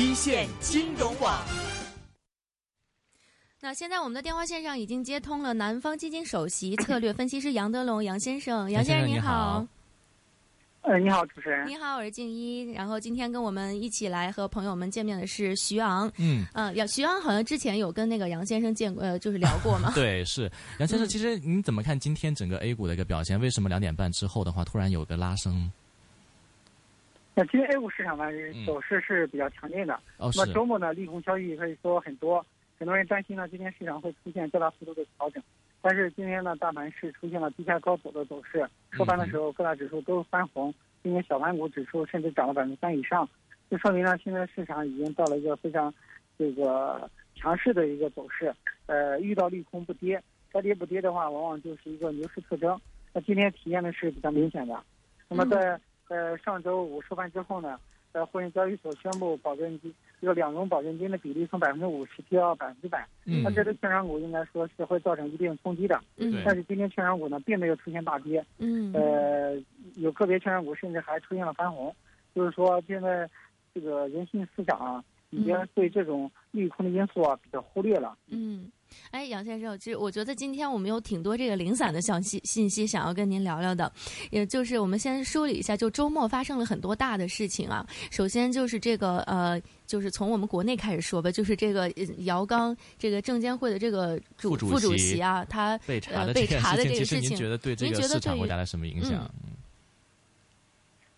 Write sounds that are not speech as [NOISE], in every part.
一线金融网。那现在我们的电话线上已经接通了南方基金首席策略分析师杨德龙杨先生，杨先生您好。呃，你好，主持人。你好，我是静一。然后今天跟我们一起来和朋友们见面的是徐昂。嗯，呃，杨徐昂好像之前有跟那个杨先生见过，呃，就是聊过嘛。[LAUGHS] 对，是杨先生。其实您怎么看今天整个 A 股的一个表现？为什么两点半之后的话突然有个拉升？那今天 A 股市场呢走势是比较强劲的。哦，那么周末呢利空消息可以说很多，很多人担心呢今天市场会出现较大幅度的调整。但是今天呢，大盘是出现了低开高走的走势，收盘的时候各大指数都翻红，今天小盘股指数甚至涨了百分之三以上，就说明呢，现在市场已经到了一个非常这个强势的一个走势。呃，遇到利空不跌，该跌不跌的话，往往就是一个牛市特征。那今天体现的是比较明显的。那么在呃上周五收盘之后呢？在沪深交易所宣布保证金这个两融保证金的比例从百分之五十提到百分之百，那这对券商股应该说是会造成一定冲击的。嗯，但是今天券商股呢并没有出现大跌，嗯，呃，有个别券商股甚至还出现了翻红，就是说现在这个人性思想啊，已经对这种利空的因素啊比较忽略了。嗯。哎，杨先生，其实我觉得今天我们有挺多这个零散的信息信息想要跟您聊聊的，也就是我们先梳理一下，就周末发生了很多大的事情啊。首先就是这个呃，就是从我们国内开始说吧，就是这个姚刚这个证监会的这个主副主席啊，他被查的被查的这个事情，您觉得对这个市场会带来什么影响？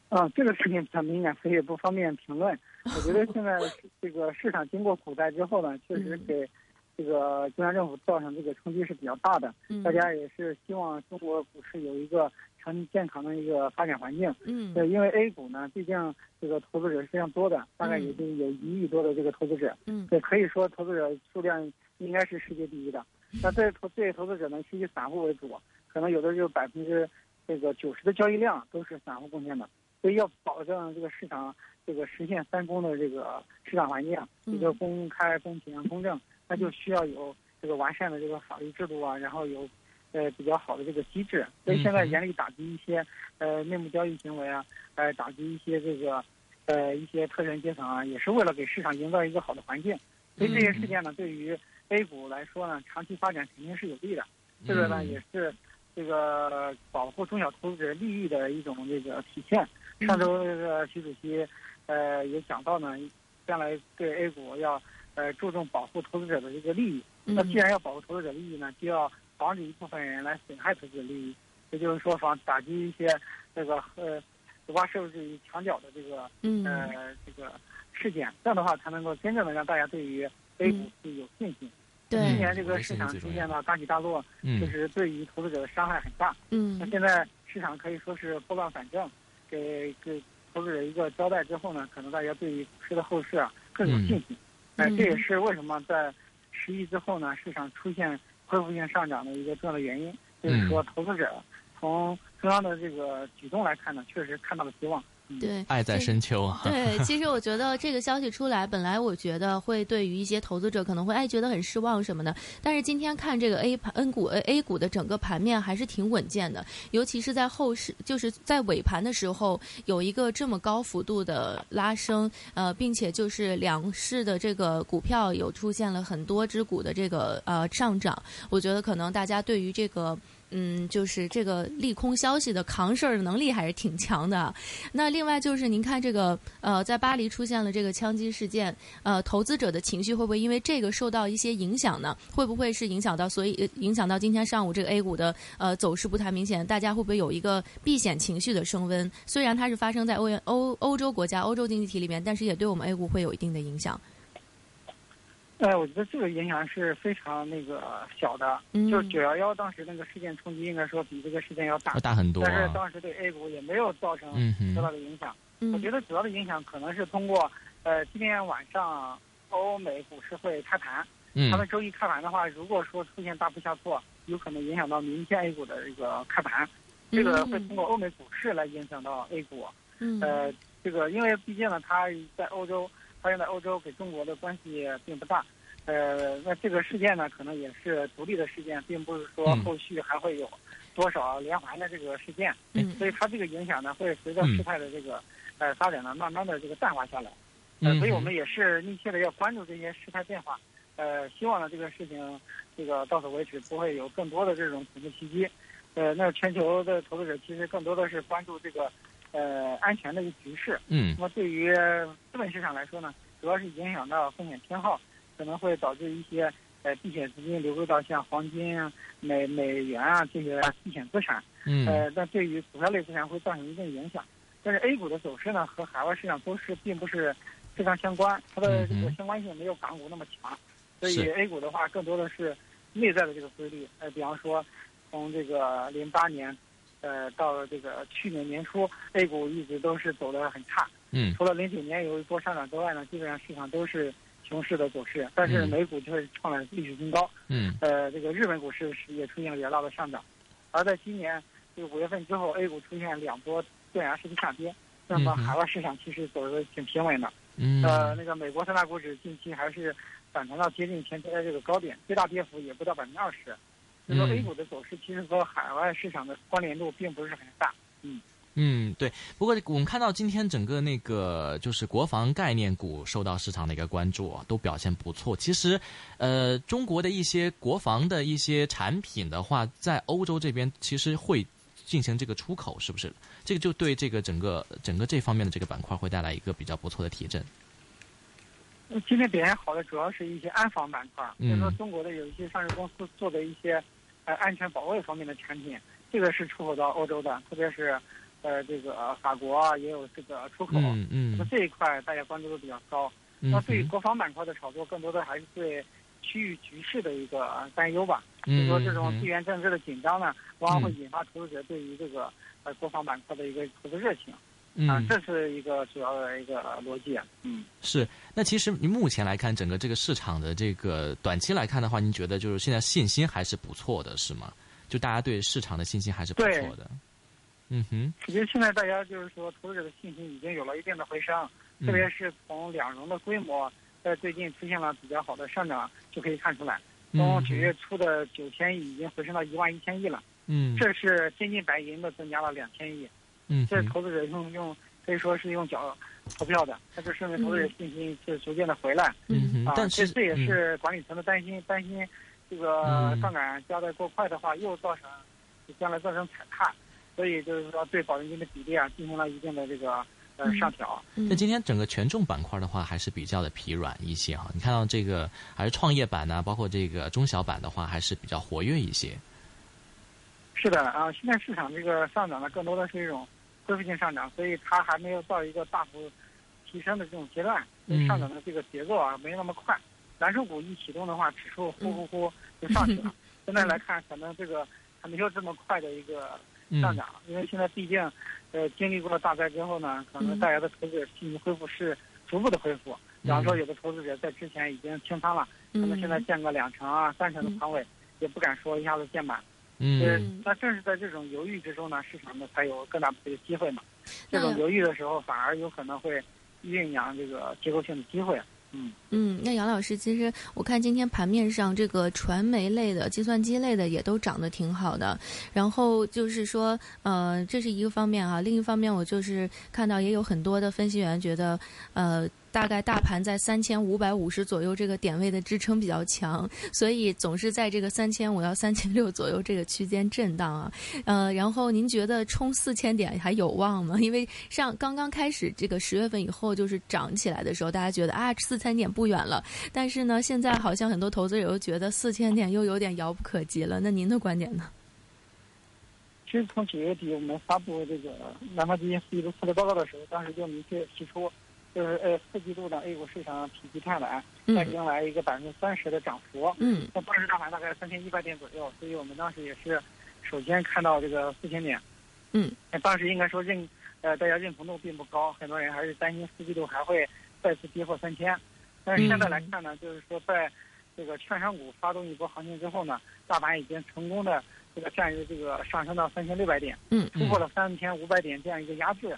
啊，这个事情比较敏感，所以不方便评论。我觉得现在这个市场经过股灾之后呢，确实给。这个中央政府造成这个冲击是比较大的，大家也是希望中国股市有一个长期健康的一个发展环境。嗯，对，因为 A 股呢，毕竟这个投资者是非常多的，大概已经有一亿多的这个投资者。嗯，对，可以说投资者数量应该是世界第一的。[LAUGHS] 那这投这些投资者呢，其实散户为主，可能有的就百分之这个九十的交易量都是散户贡献的。所以要保证这个市场这个实现三公的这个市场环境，一个公开、公平、公正。那就需要有这个完善的这个法律制度啊，然后有，呃比较好的这个机制。所以现在严厉打击一些呃内幕交易行为啊，呃打击一些这个，呃一些特权阶层啊，也是为了给市场营造一个好的环境。所以这些事件呢，对于 A 股来说呢，长期发展肯定是有利的。这个呢，也是这个保护中小投资者利益的一种这个体现。上周这个习主席，呃也讲到呢，将来对 A 股要。呃，注重保护投资者的这个利益。那既然要保护投资者利益呢，就要防止一部分人来损害投资者利益。也就是说，防打击一些这个呃挖社会主义墙角的这个呃这个事件。这样的话，才能够真正的让大家对于 A 股是有信心。对，今年这个市场出现了大起大落，确实对于投资者的伤害很大。嗯。那现在市场可以说是拨乱反正，给给投资者一个交代之后呢，可能大家对于股市的后市啊更有信心。哎，这也是为什么在十一之后呢，市场出现恢复性上涨的一个重要的原因，就是说投资者从中央的这个举动来看呢，确实看到了希望。对，爱在深秋啊。对，其实我觉得这个消息出来，本来我觉得会对于一些投资者可能会哎觉得很失望什么的。但是今天看这个 A 盘 N 股 A 股的整个盘面还是挺稳健的，尤其是在后市，就是在尾盘的时候有一个这么高幅度的拉升，呃，并且就是两市的这个股票有出现了很多只股的这个呃上涨。我觉得可能大家对于这个。嗯，就是这个利空消息的扛事儿能力还是挺强的。那另外就是您看这个呃，在巴黎出现了这个枪击事件，呃，投资者的情绪会不会因为这个受到一些影响呢？会不会是影响到，所以影响到今天上午这个 A 股的呃走势不太明显？大家会不会有一个避险情绪的升温？虽然它是发生在欧元欧欧洲国家、欧洲经济体里面，但是也对我们 A 股会有一定的影响。哎，我觉得这个影响是非常那个小的，就九幺幺当时那个事件冲击，应该说比这个事件要大，大很多。但是当时对 A 股也没有造成多大的影响。我觉得主要的影响可能是通过，呃，今天晚上欧美股市会开盘，他们周一开盘的话，如果说出现大幅下挫，有可能影响到明天 A 股的这个开盘，这个会通过欧美股市来影响到 A 股。呃，这个因为毕竟呢，它在欧洲。发生在欧洲，给中国的关系并不大。呃，那这个事件呢，可能也是独立的事件，并不是说后续还会有多少连环的这个事件。嗯，所以它这个影响呢，会随着事态的这个呃发展呢，慢慢的这个淡化下来。呃，嗯所以我们也是密切的要关注这些事态变化，呃，希望呢这个事情这个到此为止，不会有更多的这种恐怖袭击。呃，那全球的投资者其实更多的是关注这个呃安全的一个局势。嗯那么对于资本市场来说呢，主要是影响到风险偏好，可能会导致一些呃避险资金流入到像黄金啊、美美元啊这些避险资产。嗯呃，那对于股票类资产会造成一定影响。但是 A 股的走势呢，和海外市场都是并不是非常相关，它的这个相关性没有港股那么强，所以 A 股的话更多的是内在的这个规律。呃，比方说从这个零八年，呃，到了这个去年年初，A 股一直都是走得很差，嗯除了零九年有一波上涨之外呢，基本上市场都是熊市的走势。但是嗯美股却是创了历史新高，嗯呃，这个日本股市是也出现了比较大的上涨，而在今年这个五月份之后，A 股出现两波断崖式的下跌，那么海外市场其实走的挺平稳的。嗯呃，那个美国三大股指近期还是反弹到接近前期的这个高点，最大跌幅也不到百分之二十。所以说嗯 A 股的走势其实和海外市场的关联度并不是很大。嗯，嗯对。不过我们看到今天整个那个就是国防概念股受到市场的一个关注啊，都表现不错。其实，呃，中国的一些国防的一些产品的话，在欧洲这边其实会进行这个出口，是不是？这个就对这个整个整个这方面的这个板块会带来一个比较不错的提振。呃今天表现好的主要是一些安防板块，嗯就是说中国的有一些上市公司做的一些呃安全保卫方面的产品，这个是出口到欧洲的，特别是呃这个呃法国啊也有这个出口。嗯嗯那么这一块大家关注度比较高。嗯那对于国防板块的炒作，更多的还是对区域局势的一个呃担忧吧。就说这种嗯地缘政治的紧张呢，往往会嗯引发投资者对于这个呃国防板块的一个投资热情嗯啊，这是一个主要的一个逻辑。嗯。是，那其实您目前来看，整个这个市场的这个短期来看的话，您觉得就是现在信心还是不错的，是吗？就大家对市场的信心还是不错的。嗯哼，其实现在大家就是说，投资者的信心已经有了一定的回升，嗯特别是从两融的规模在最近出现了比较好的上涨，就可以看出来，从九月初的九千亿已经回升到一万一千亿了，嗯这是真金白银的增加了两千亿，嗯这是投资者用用可以说是用脚投票的，那就说明投资者信心是逐渐的回来嗯，嗯哼，但是这这也嗯是管理层的担心，担心这个嗯杠杆加的过快的话，又造成将来造成踩踏，所以就是说对保证金的比例啊进行了一定的这个呃嗯上调。那今天整个权重板块的话，还是比较的疲软一些哈。你看到这个还是创业板呢，包括这个中小板的话，还是比较活跃一些。是的啊，现在市场这个上涨呢，更多的是一种恢复性上涨，所以它还没有到一个大幅提升的这种阶段，所以上涨的这个节奏啊没那么快。蓝筹股一启动的话，指数呼呼呼就上去了。[LAUGHS] 现在来看，可能这个还没有这么快的一个嗯上涨，因为现在毕竟，呃，经历过了大灾之后呢，可能大家的投资者信心恢复是逐步的恢复。比方说，有的投资者在之前已经清仓了，可能现在建个两成啊、三成的仓位，也不敢说一下子建满。呃嗯，那正是在这种犹豫之中呢，市场呢才有更大的这个机会嘛。这种犹豫的时候，反而有可能会酝酿这个结构性的机会。嗯，嗯，那杨老师，其实我看今天盘面上这个传媒类的、计算机类的也都涨得挺好的。然后就是说，呃，这是一个方面啊。另一方面，我就是看到也有很多的分析员觉得，呃，大概大盘在三千五百五十左右这个点位的支撑比较强，所以总是在这个三千五到三千六左右这个区间震荡啊。呃，然后您觉得冲四千点还有望吗？因为上刚刚开始这个十月份以后就是涨起来的时候，大家觉得啊四千点不远了，但是呢，现在好像很多投资者又觉得四千点又有点遥不可及了。那您的观点呢？其实从九月底我们发布这个南方基金四季度策略报告的时候，当时就明确提出，就是呃季度呢 A 股市场否极泰来，再嗯迎来一个百分之三十的涨幅。嗯那当时大盘大概三千一百点左右，所以我们当时也是首先看到这个四千点。嗯，那当时应该说认呃大家认同度并不高，很多人还是担心四季度还会再次跌破三千。但是现在来看呢，就是说在这个券商股发动一波行情之后呢，大盘已经成功的这个占于这个上升到三千六百点，嗯突破了三千五百点这样一个压制，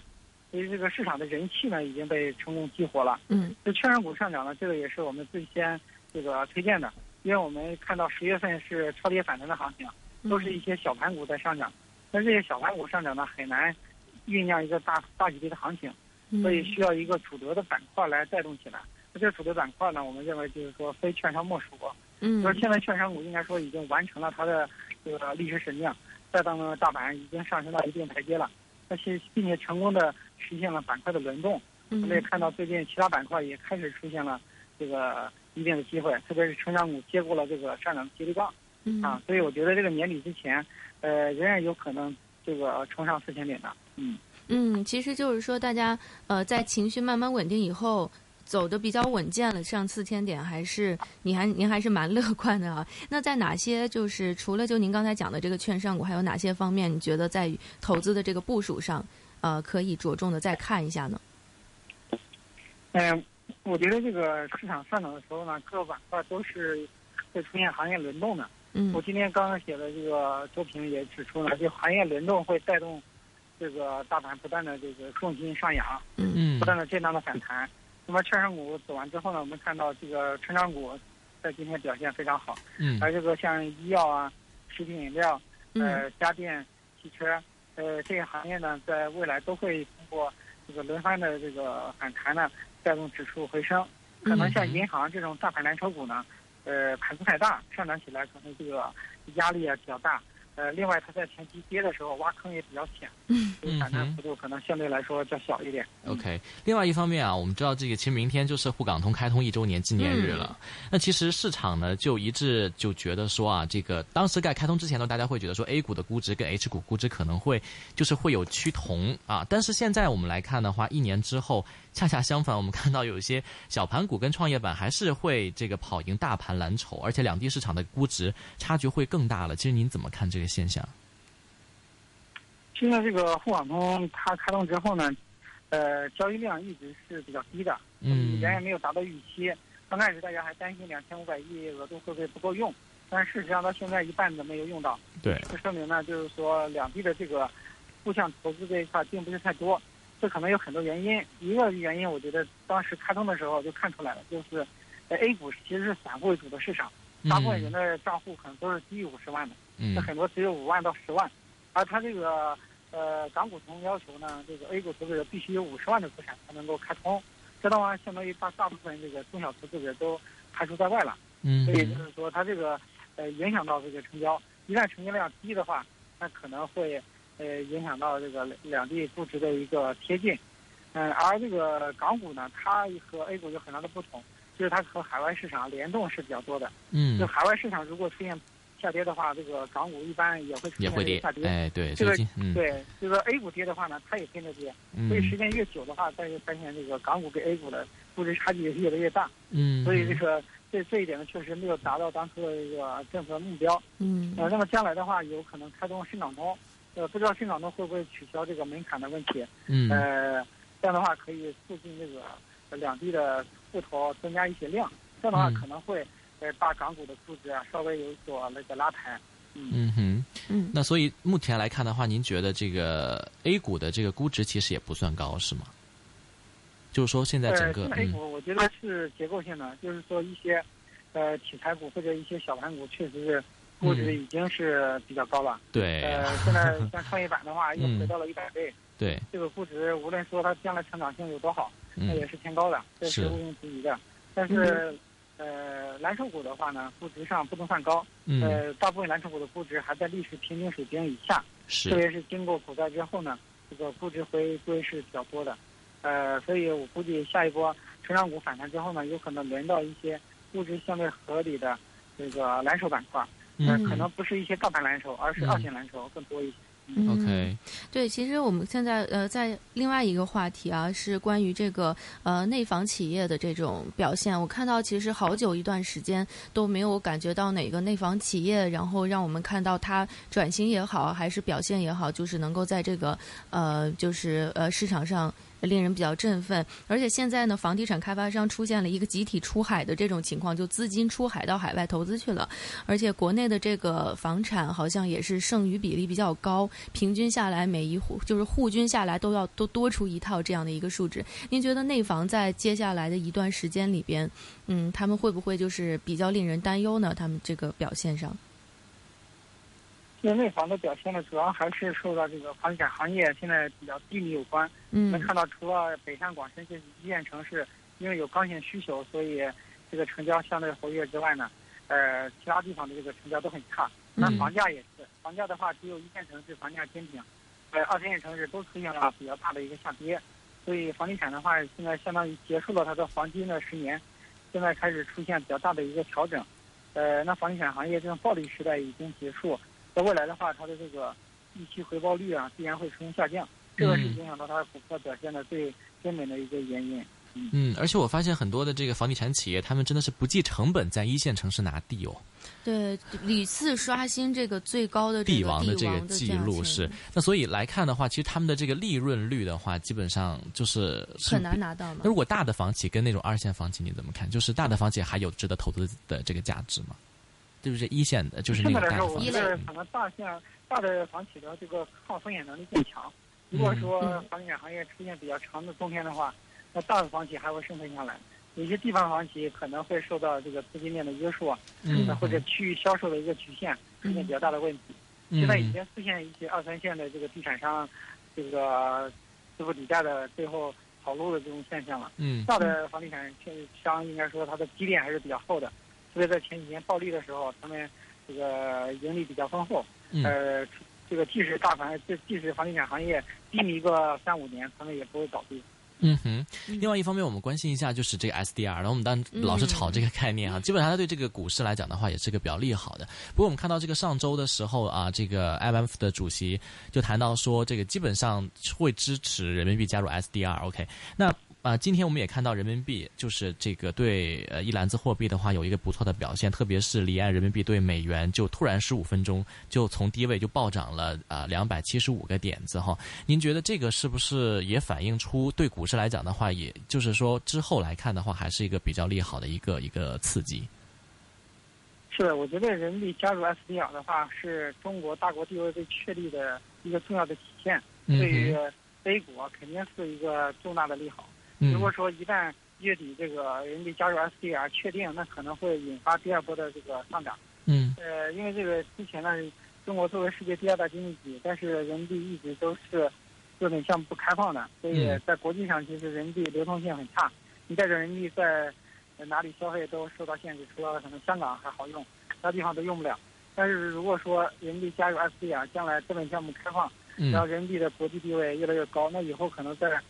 所以这个市场的人气呢已经被成功激活了。嗯这券商股上涨呢，这个也是我们最先这个推荐的，因为我们看到十月份是超跌反弹的行情，都是一些小盘股在上涨，但这些小盘股上涨呢，很难酝酿一个大大级别的行情。所以需要一个主流的板块来带动起来。那这个主流板块呢，我们认为就是说非券商莫属。嗯，就是现在券商股应该说已经完成了它的这个历史使命，再到呢大盘已经上升到一定台阶了，而且并且成功的实现了板块的轮动。我们也看到最近其他板块也开始出现了这个一定的机会，特别是成长股接过了这个上涨接力棒。啊，所以我觉得这个年底之前，呃，仍然有可能这个冲上四千点的。嗯嗯，其实就是说大家呃在情绪慢慢稳定以后。走的比较稳健了，上四千点还是你还您还是蛮 [LAUGHS] 乐观的啊？那在哪些就是除了就您刚才讲的这个券商股，还有哪些方面你觉得在投资的这个部署上，呃，可以着重的再看一下呢？嗯，我觉得这个市场上涨的时候呢，各个板块都是会出现行业轮动的。嗯，我今天刚刚写的这个周评也指出了，就行业轮动会带动这个大盘不断的这个重心上扬，嗯嗯，不断的震荡的反弹。那么券商股走完之后呢，我们看到这个成长股在今天表现非常好。嗯。而这个像医药啊、食品饮料、呃家电、汽车，呃这些行业呢，在未来都会通过这个轮番的这个反弹呢，带动指数回升。可能像银行这种大盘蓝筹股呢，呃盘子太大，上涨起来可能这个压力也比较大。呃，另外它在前期跌的时候挖坑也比较浅，嗯，反弹幅度可能相对来说较小一点。OK，另外一方面啊，我们知道这个其实明天就是沪港通开通一周年纪念日了。那其实市场呢就一致就觉得说啊，这个当时在开通之前呢，大家会觉得说 A 股的估值跟 H 股估值可能会就是会有趋同啊。但是现在我们来看的话，一年之后恰恰相反，我们看到有一些小盘股跟创业板还是会这个跑赢大盘蓝筹，而且两地市场的估值差距会更大了。其实您怎么看这个？现象。现在这个沪港通它开通之后呢，呃，交易量一直是比较低的，嗯，远远没有达到预期。刚开始大家还担心两千五百亿额度会不会不够用，但事实上到现在一半都没有用到。对，这说明呢，就是说两地的这个互相投资这一块并不是太多。这可能有很多原因，一个原因我觉得当时开通的时候就看出来了，就是 A 股其实是散户为主的市场，大部分人的账户可能都是低于五十万的。嗯，很多只有五万到十万，而它这个呃港股通要求呢，这个 A 股投资者必须有五十万的资产才能够开通，这的话相当于把大部分这个中小投资者都排除在外了。嗯，所以就是说，它这个呃影响到这个成交，一旦成交量低的话，那可能会呃影响到这个两地估值的一个贴近。嗯，而这个港股呢，它和 A 股有很大的不同，就是它和海外市场联动是比较多的。嗯，就海外市场如果出现。下跌的话，这个港股一般也会出现下跌。哎，对，这个嗯，对，这个 A 股跌的话呢，它也跟着跌。嗯所以时间越久的话，大家发现这个港股跟 A 股的估值差距也是越来越大。嗯，所以这个这这一点呢，确实没有达到当初的一个政策目标。嗯，呃，那么将来的话，有可能开通深港通，呃，不知道新港通会不会取消这个门槛的问题。嗯，呃，这样的话可以促进这个两地的户头增加一些量，这样的话可能会呃把港股的估值啊稍微有所那个拉抬。嗯哼，嗯，那所以目前来看的话，您觉得这个 A 股的这个估值其实也不算高，是吗？就是说现在整个 A 股，我觉得是结构性的，就是说一些呃题材股或者一些小盘股，确实是估值已经是比较高了。对。呃，现在 [LAUGHS] 像创业板的话，又回到了一百倍。对。这个估值，无论说它将来成长性有多好，那也是偏高的，这是毋庸置疑的。但是。呃，蓝筹股的话呢，估值上不能算高。嗯。呃，大部分蓝筹股的估值还在历史平均水平以下。是。特别是经过股灾之后呢，这个估值回归是比较多的。呃，所以我估计下一波成长股反弹之后呢，有可能轮到一些估值相对合理的这个蓝筹板块。嗯。可能不是一些大盘蓝筹，而是二线蓝筹更多一些。OK，对，其实我们现在呃，在另外一个话题啊，是关于这个呃内房企业的这种表现。我看到其实好久一段时间都没有感觉到哪个内房企业，然后让我们看到它转型也好，还是表现也好，就是能够在这个呃，就是呃市场上。令人比较振奋，而且现在呢，房地产开发商出现了一个集体出海的这种情况，就资金出海到海外投资去了，而且国内的这个房产好像也是剩余比例比较高，平均下来每一户就是户均下来都要都多出一套这样的一个数值。您觉得内房在接下来的一段时间里边，嗯，他们会不会就是比较令人担忧呢？他们这个表现上？现因为内房的表现呢，主要还是受到这个房地产行业现在比较低迷有关。嗯能看到，除了北上广深这一线城市，因为有刚性需求，所以这个成交相对活跃之外呢，呃，其他地方的这个成交都很差。那嗯房价也是，房价的话，只有一线城市房价坚挺，呃，二三线城市都出现了比较大的一个下跌。所以房地产的话，现在相当于结束了它的黄金的十年，现在开始出现比较大的一个调整。呃，那房地产行业这种暴利时代已经结束，在未来的话，它的这个预期回报率啊，必然会出现下降，这个是影响到它股票表现的最根本的一个原因。嗯，而且我发现很多的这个房地产企业，他们真的是不计成本在一线城市拿地哦，对，屡次刷新这个最高的这个地王的这个记录是。那所以来看的话，其实他们的这个利润率的话，基本上就是是很难拿到嘛那。如果大的房企跟那种二线房企，你怎么看？就是大的房企还有值得投资的这个价值吗？对不对？一线的，就是那现在来说，我种大的房企觉得可能大线大的房企的这个抗风险能力更强。如果说嗯房地产行业出现比较长的冬天的话，那大的房企还会生存下来。有些地方房企可能会受到这个资金链的约束啊，嗯或者区域销售的一个局限，出现比较大的问题。嗯现在已经出现一些二三线的这个地产商，这个支付抵债的最后跑路的这种现象了。嗯大的房地产商应该说它的积淀还是比较厚的，特别在前几年暴利的时候，他们这个盈利比较丰厚。嗯呃，这个即使大盘，这即使房地产行业低迷个三五年，他们也不会倒闭。嗯哼，另外一方面，我们关心一下就是这个 SDR，然后我们当然老是炒这个概念哈，基本上它对这个股市来讲的话，也是个比较利好的。不过我们看到这个上周的时候啊，这个 IMF 的主席就谈到说，这个基本上会支持人民币加入 SDR。OK，那。啊，今天我们也看到人民币就是这个对呃一篮子货币的话有一个不错的表现，特别是离岸人民币对美元就突然十五分钟就从低位就暴涨了啊两百七十五个点子哈。您觉得这个是不是也反映出对股市来讲的话，也就是说之后来看的话，还是一个比较利好的一个一个刺激？是的，我觉得人民币加入 SDR 的话，是中国大国地位被确立的一个重要的体现。嗯对于 A 股啊，肯定是一个重大的利好。嗯如果说一旦月底这个人民币加入 SDR 确定，那可能会引发第二波的这个上涨。嗯呃，因为这个之前呢，中国作为世界第二大经济体，但是人民币一直都是资本项目不开放的，所以嗯在国际上其实人民币流通性很差。你带着人民币在呃哪里消费都受到限制，除了可能香港还好用，其他地方都用不了。但是如果说人民币加入 SDR，将来资本项目开放，然后嗯人民币的国际地位越来越高，那以后可能在在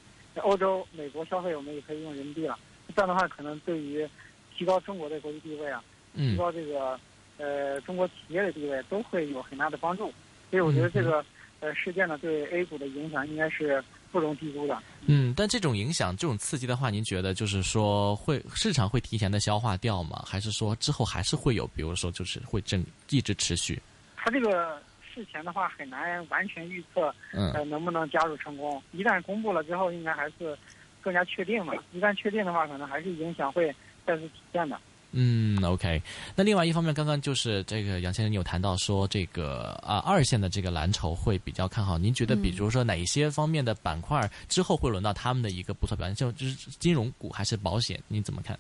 欧洲、美国消费，我们也可以用人民币了。这样的话，可能对于提高中国的国际地位啊，提嗯高这个呃中国企业的地位，都会有很大的帮助。所以我觉得这个呃事件呢，对 A 股的影响应该是不容低估的。嗯，但这种影响、这种刺激的话，您觉得就是说会市场会提前的消化掉吗？还是说之后还是会有，比如说就是会正一直持续？它这个事前的话很难完全预测，嗯呃能不能加入成功。一旦公布了之后，应该还是更加确定嘛。一旦确定的话，可能还是影响会再次体现的。嗯，OK。那另外一方面，刚刚就是这个杨先生，你有谈到说这个啊二线的这个蓝筹会比较看好。您觉得，嗯比如说哪一些方面的板块之后会轮到他们的一个不错表现？就就是金融股还是保险？你怎么看？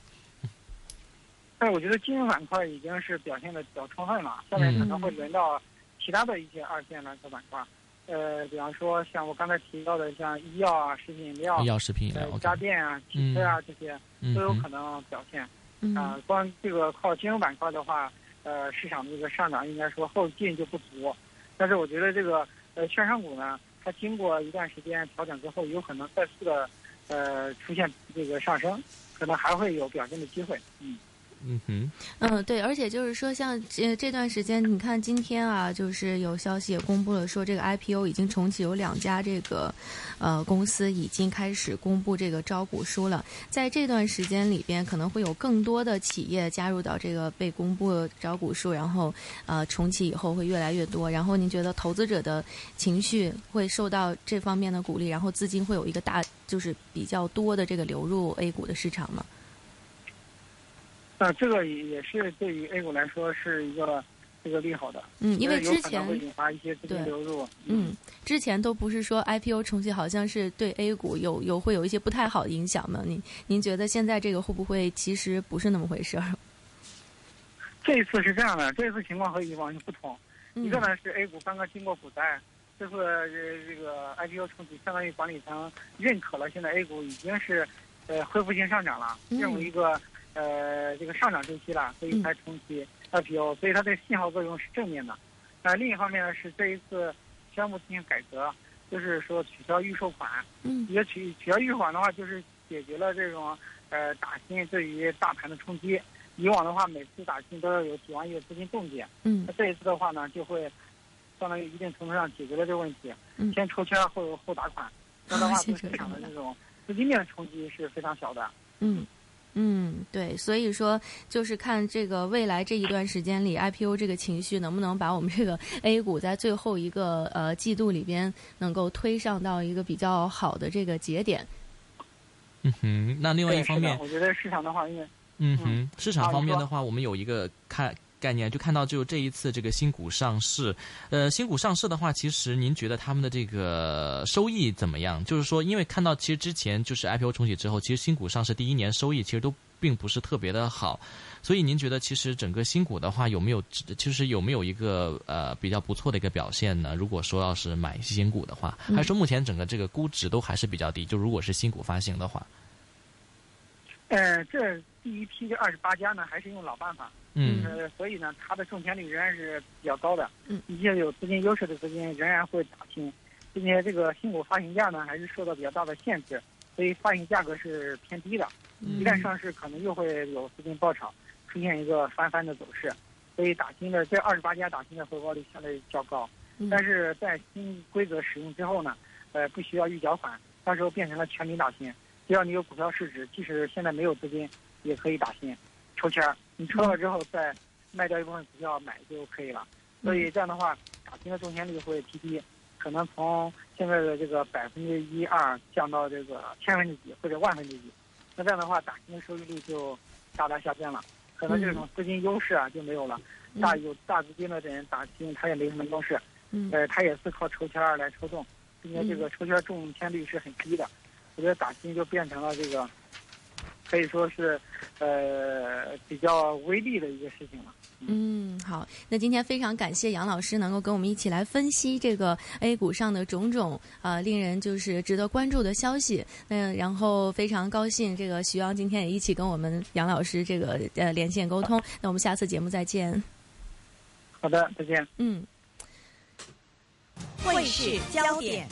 但是我觉得金融板块已经是表现的比较充分了，下面可能会轮到其他的一些二线蓝筹板块，呃，比方说像我刚才提到的像医药啊、食品饮料、医药食品饮料呃。家电啊、汽车啊这些都有可能表现。嗯啊，光这个靠金融板块的话，呃，市场的这个上涨应该说后劲就不足。但是我觉得这个呃券商股呢，它经过一段时间调整之后，有可能再次的呃出现这个上升，可能还会有表现的机会。嗯。嗯哼，嗯，对，而且就是说，像这这段时间，你看今天啊，就是有消息也公布了，说这个 IPO 已经重启，有两家这个呃公司已经开始公布这个招股书了。在这段时间里边，可能会有更多的企业加入到这个被公布的招股书，然后呃重启以后会越来越多。然后您觉得投资者的情绪会受到这方面的鼓励，然后资金会有一个大就是比较多的这个流入 A 股的市场吗？那这个也是对于 A 股来说是一个这个利好的，嗯，因为之前会前引发一些资金对流入。嗯，之前都不是说 IPO 重启好像是对 A 股有有会有一些不太好的影响吗？您您觉得现在这个会不会其实不是那么回事儿？[LAUGHS] 这一次是这样的，这一次情况和以往就不同。一个呢是 A 股刚刚经过股灾，这次这个 IPO 重启，相当于管理层认可了现在 A 股已经是呃恢复性上涨了，进入一个呃这个上涨周期了，所以才重启 IPO，所以它的信号作用是正面的。那另一方面呢是这一次宣布进行改革，就是说取消预售款。嗯，也取取消预售款的话，就是解决了这种呃打新对于大盘的冲击。以往的话，每次打新都要有几万亿的资金冻结。嗯，那这一次的话呢，就会相当于一定程度上解决了这个问题。嗯，先抽签后后打款，这样的话对市场的这种资金面的冲击是非常小的。嗯。嗯，对，所以说就是看这个未来这一段时间里，IPO 这个情绪能不能把我们这个 [LAUGHS] A 股在最后一个呃季度里边能够推上到一个比较好的这个节点。嗯哼，那另外一方面，我觉得市场的话，因为嗯哼，市场方面的话，我们有一个看。概念就看到，就这一次这个新股上市，呃，新股上市的话，其实您觉得他们的这个收益怎么样？就是说，因为看到其实之前就是 IPO 重启之后，其实新股上市第一年收益其实都并不是特别的好，所以您觉得其实整个新股的话有没有，其实有没有一个呃比较不错的一个表现呢？如果说要是买新股的话，还是说目前整个这个估值都还是比较低？就如果是新股发行的话，呃，这第一批这二十八家呢，还是用老办法。嗯，呃，所以呢，它的中签率仍然是比较高的。嗯，一些有资金优势的资金仍然会打新，并且这个新股发行价呢，还是受到比较大的限制，所以发行价格是偏低的。一旦上市，可能又会有资金爆炒，出现一个翻番的走势。所以打新的这二十八家打新的回报率相对较高。但是在新规则使用之后呢，呃，不需要预缴款，到时候变成了全民打新，只要你有股票市值，即使现在没有资金，也可以打新。抽签儿，你抽了之后再卖掉一部分股票买就可以了。所以这样的话，打新的中签率会提低，可能从现在的这个百分之一二降到这个千分之几或者万分之几。那这样的话，打新的收益率就大大下降了，可能这种资金优势啊就没有了。大有大资金的人打新，他也没什么优势。呃，他也是靠抽签儿来抽中，并且这个抽签中签率是很低的。我觉得打新就变成了这个。可以说是，呃，比较微利的一个事情了。嗯，好，那今天非常感谢杨老师能够跟我们一起来分析这个 A 股上的种种啊，令人就是值得关注的消息。嗯，然后非常高兴，这个徐阳今天也一起跟我们杨老师这个呃连线沟通。那我们下次节目再见。好的，再见。嗯。汇市焦点。